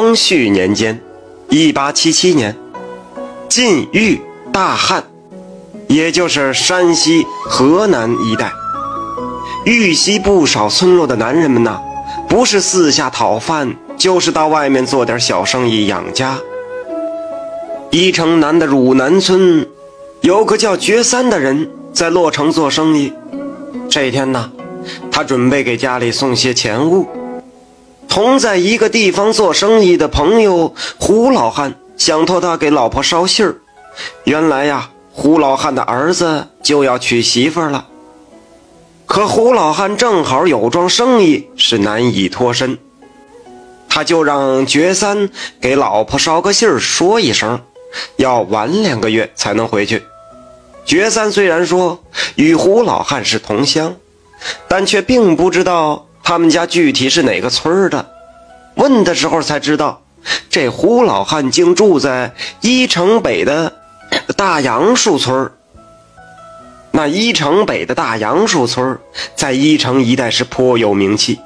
光绪年间，一八七七年，晋豫大旱，也就是山西、河南一带，豫西不少村落的男人们呐，不是四下讨饭，就是到外面做点小生意养家。伊城南的汝南村，有个叫觉三的人在洛城做生意。这天呢，他准备给家里送些钱物。同在一个地方做生意的朋友胡老汉想托他给老婆捎信儿。原来呀，胡老汉的儿子就要娶媳妇了。可胡老汉正好有桩生意是难以脱身，他就让觉三给老婆捎个信儿，说一声，要晚两个月才能回去。觉三虽然说与胡老汉是同乡，但却并不知道。他们家具体是哪个村的？问的时候才知道，这胡老汉竟住在一城北的大杨树村那一城北的大杨树村在一城一带是颇有名气。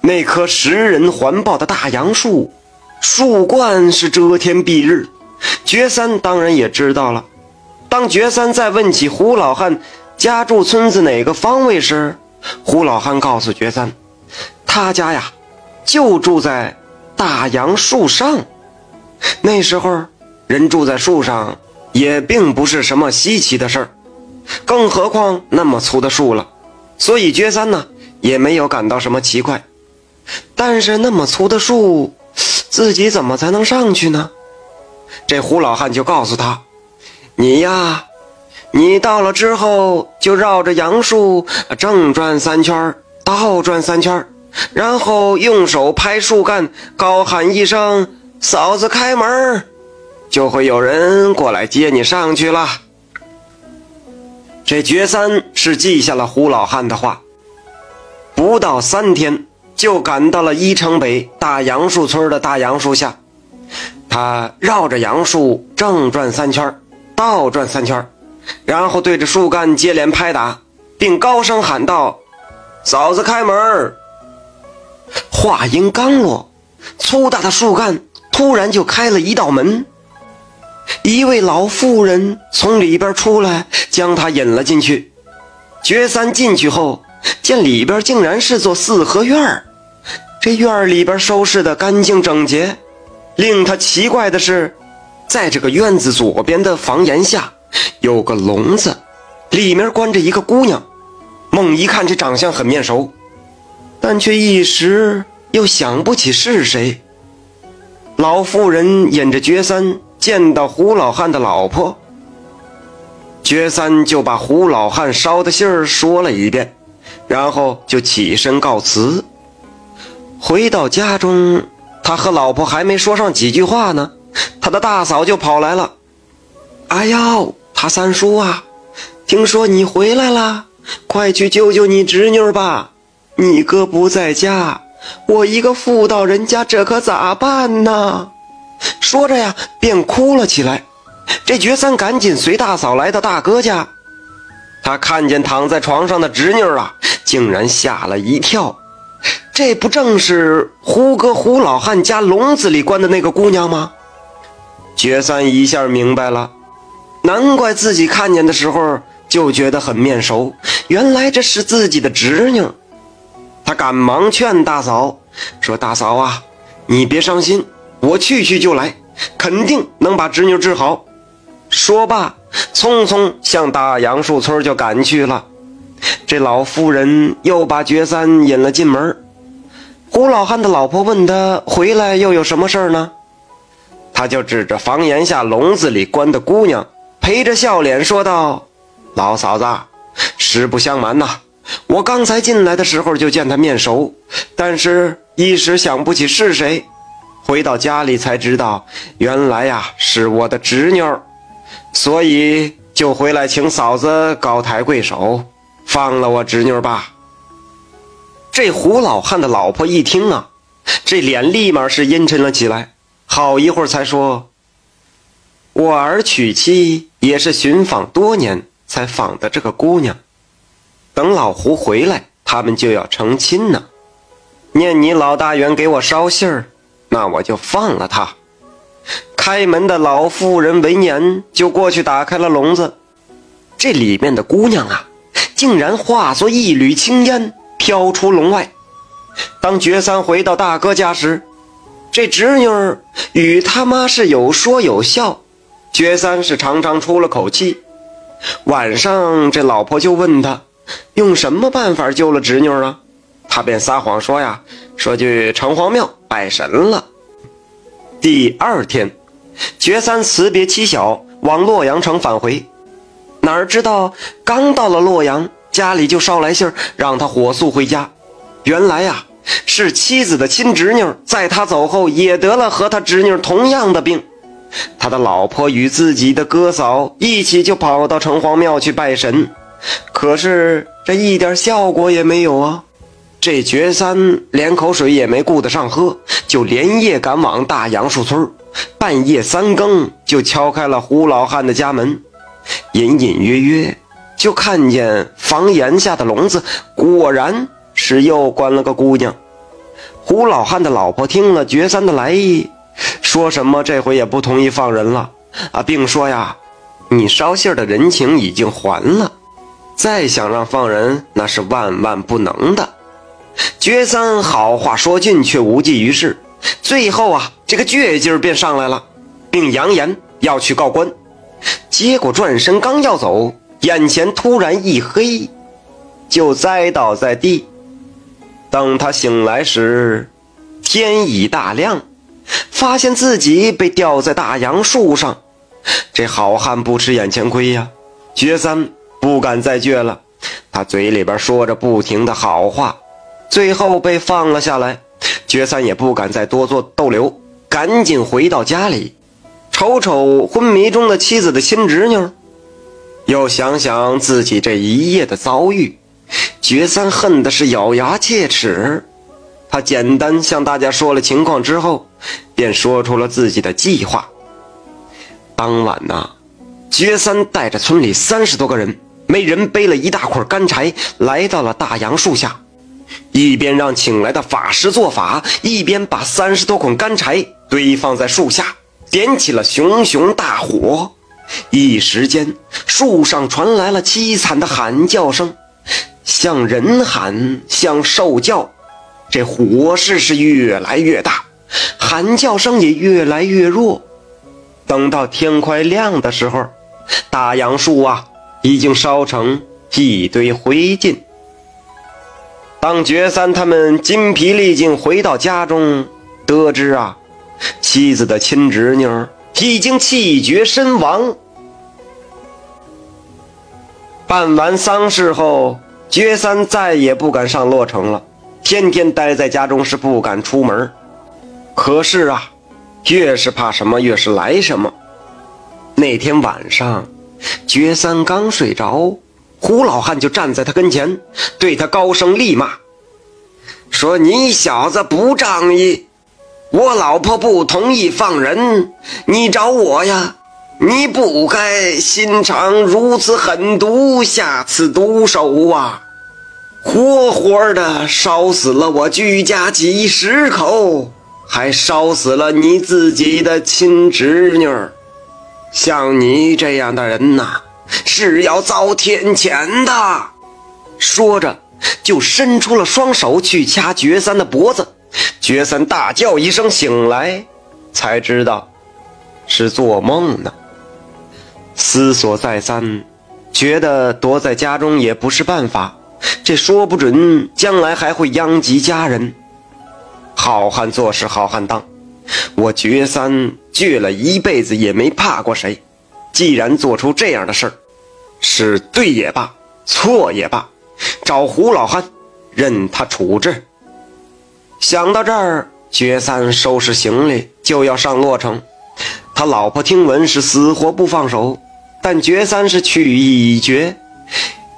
那棵食人环抱的大杨树，树冠是遮天蔽日。觉三当然也知道了。当觉三再问起胡老汉家住村子哪个方位时，胡老汉告诉觉三。他家呀，就住在大杨树上。那时候，人住在树上也并不是什么稀奇的事儿，更何况那么粗的树了。所以，觉三呢也没有感到什么奇怪。但是，那么粗的树，自己怎么才能上去呢？这胡老汉就告诉他：“你呀，你到了之后，就绕着杨树正转三圈，倒转三圈。”然后用手拍树干，高喊一声“嫂子开门”，就会有人过来接你上去了。这觉三是记下了胡老汉的话，不到三天就赶到了一城北大杨树村的大杨树下。他绕着杨树正转三圈，倒转三圈，然后对着树干接连拍打，并高声喊道：“嫂子开门。”话音刚落，粗大的树干突然就开了一道门，一位老妇人从里边出来，将他引了进去。觉三进去后，见里边竟然是座四合院儿这院儿里边收拾的干净整洁。令他奇怪的是，在这个院子左边的房檐下有个笼子，里面关着一个姑娘。猛一看，这长相很面熟。却一时又想不起是谁。老妇人引着觉三见到胡老汉的老婆，觉三就把胡老汉捎的信儿说了一遍，然后就起身告辞。回到家中，他和老婆还没说上几句话呢，他的大嫂就跑来了：“哎呦，他三叔啊，听说你回来了，快去救救你侄女吧！”你哥不在家，我一个妇道人家，这可咋办呢？说着呀，便哭了起来。这觉三赶紧随大嫂来到大哥家，他看见躺在床上的侄女啊，竟然吓了一跳。这不正是胡哥胡老汉家笼子里关的那个姑娘吗？觉三一下明白了，难怪自己看见的时候就觉得很面熟，原来这是自己的侄女。他赶忙劝大嫂说：“大嫂啊，你别伤心，我去去就来，肯定能把侄女治好。”说罢，匆匆向大杨树村就赶去了。这老妇人又把觉三引了进门。胡老汉的老婆问他回来又有什么事儿呢？他就指着房檐下笼子里关的姑娘，陪着笑脸说道：“老嫂子，实不相瞒呐。”我刚才进来的时候就见他面熟，但是一时想不起是谁。回到家里才知道，原来呀是我的侄女，所以就回来请嫂子高抬贵手，放了我侄女吧。这胡老汉的老婆一听啊，这脸立马是阴沉了起来，好一会儿才说：“我儿娶妻也是寻访多年才访的这个姑娘。”等老胡回来，他们就要成亲呢。念你老大员给我捎信儿，那我就放了他。开门的老妇人闻言就过去打开了笼子，这里面的姑娘啊，竟然化作一缕青烟飘出笼外。当觉三回到大哥家时，这侄女与他妈是有说有笑，觉三是长长出了口气。晚上这老婆就问他，用什么办法救了侄女啊？他便撒谎说呀，说去城隍庙拜神了。第二天，觉三辞别妻小，往洛阳城返回。哪知道刚到了洛阳，家里就捎来信让他火速回家。原来呀。是妻子的亲侄女，在他走后也得了和他侄女同样的病。他的老婆与自己的哥嫂一起就跑到城隍庙去拜神，可是这一点效果也没有啊！这觉三连口水也没顾得上喝，就连夜赶往大杨树村，半夜三更就敲开了胡老汉的家门，隐隐约约就看见房檐下的笼子，果然。是又关了个姑娘，胡老汉的老婆听了觉三的来意，说什么这回也不同意放人了啊，并说呀，你捎信的人情已经还了，再想让放人那是万万不能的。觉三好话说尽，却无济于事，最后啊，这个倔劲儿便上来了，并扬言要去告官，结果转身刚要走，眼前突然一黑，就栽倒在地。等他醒来时，天已大亮，发现自己被吊在大杨树上。这好汉不吃眼前亏呀！觉三不敢再倔了，他嘴里边说着不停的好话，最后被放了下来。觉三也不敢再多做逗留，赶紧回到家里，瞅瞅昏迷中的妻子的亲侄女，又想想自己这一夜的遭遇。觉三恨的是咬牙切齿，他简单向大家说了情况之后，便说出了自己的计划。当晚呐，觉三带着村里三十多个人，每人背了一大捆干柴，来到了大杨树下，一边让请来的法师做法，一边把三十多捆干柴堆放在树下，点起了熊熊大火。一时间，树上传来了凄惨的喊叫声。像人喊，像兽叫，这火势是越来越大，喊叫声也越来越弱。等到天快亮的时候，大杨树啊，已经烧成一堆灰烬。当觉三他们筋疲力尽回到家中，得知啊，妻子的亲侄女已经气绝身亡。办完丧事后。觉三再也不敢上洛城了，天天待在家中是不敢出门。可是啊，越是怕什么，越是来什么。那天晚上，觉三刚睡着，胡老汉就站在他跟前，对他高声厉骂，说：“你小子不仗义！我老婆不同意放人，你找我呀？你不该心肠如此狠毒，下此毒手啊！”活活的烧死了我居家几十口，还烧死了你自己的亲侄女。像你这样的人呐，是要遭天谴的。说着，就伸出了双手去掐觉三的脖子。觉三大叫一声，醒来，才知道是做梦呢。思索再三，觉得躲在家中也不是办法。这说不准将来还会殃及家人。好汉做事好汉当，我觉三倔了一辈子也没怕过谁。既然做出这样的事儿，是对也罢，错也罢，找胡老汉，任他处置。想到这儿，觉三收拾行李就要上洛城。他老婆听闻是死活不放手，但觉三是去意已决。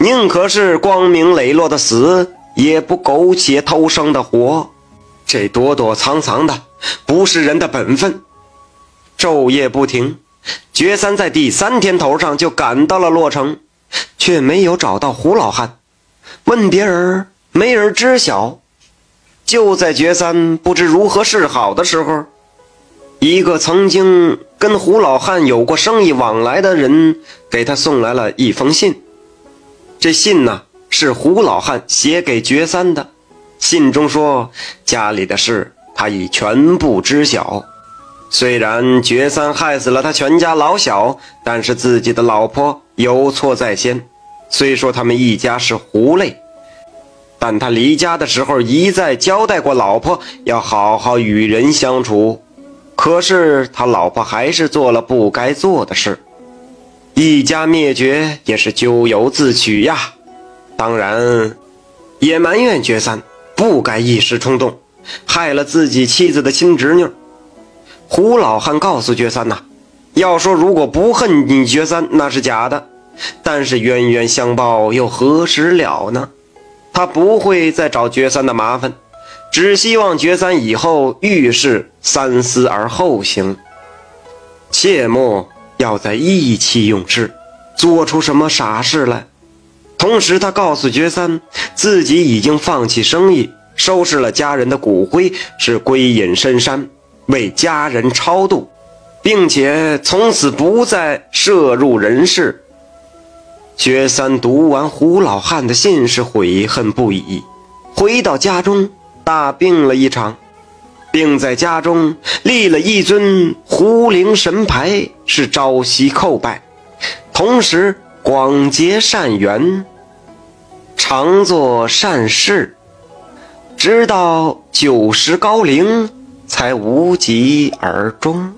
宁可是光明磊落的死，也不苟且偷生的活。这躲躲藏藏的，不是人的本分。昼夜不停，觉三在第三天头上就赶到了洛城，却没有找到胡老汉。问别人，没人知晓。就在觉三不知如何是好的时候，一个曾经跟胡老汉有过生意往来的人给他送来了一封信。这信呢，是胡老汉写给觉三的。信中说，家里的事他已全部知晓。虽然觉三害死了他全家老小，但是自己的老婆有错在先。虽说他们一家是狐类，但他离家的时候一再交代过老婆要好好与人相处。可是他老婆还是做了不该做的事，一家灭绝也是咎由自取呀。当然，也埋怨觉三不该一时冲动，害了自己妻子的亲侄女。胡老汉告诉觉三呐，要说如果不恨你觉三，那是假的。但是冤冤相报又何时了呢？他不会再找觉三的麻烦。只希望觉三以后遇事三思而后行，切莫要在意气用事，做出什么傻事来。同时，他告诉觉三，自己已经放弃生意，收拾了家人的骨灰，是归隐深山，为家人超度，并且从此不再涉入人世。觉三读完胡老汉的信，是悔恨不已，回到家中。大病了一场，并在家中立了一尊胡灵神牌，是朝夕叩拜，同时广结善缘，常做善事，直到九十高龄才无疾而终。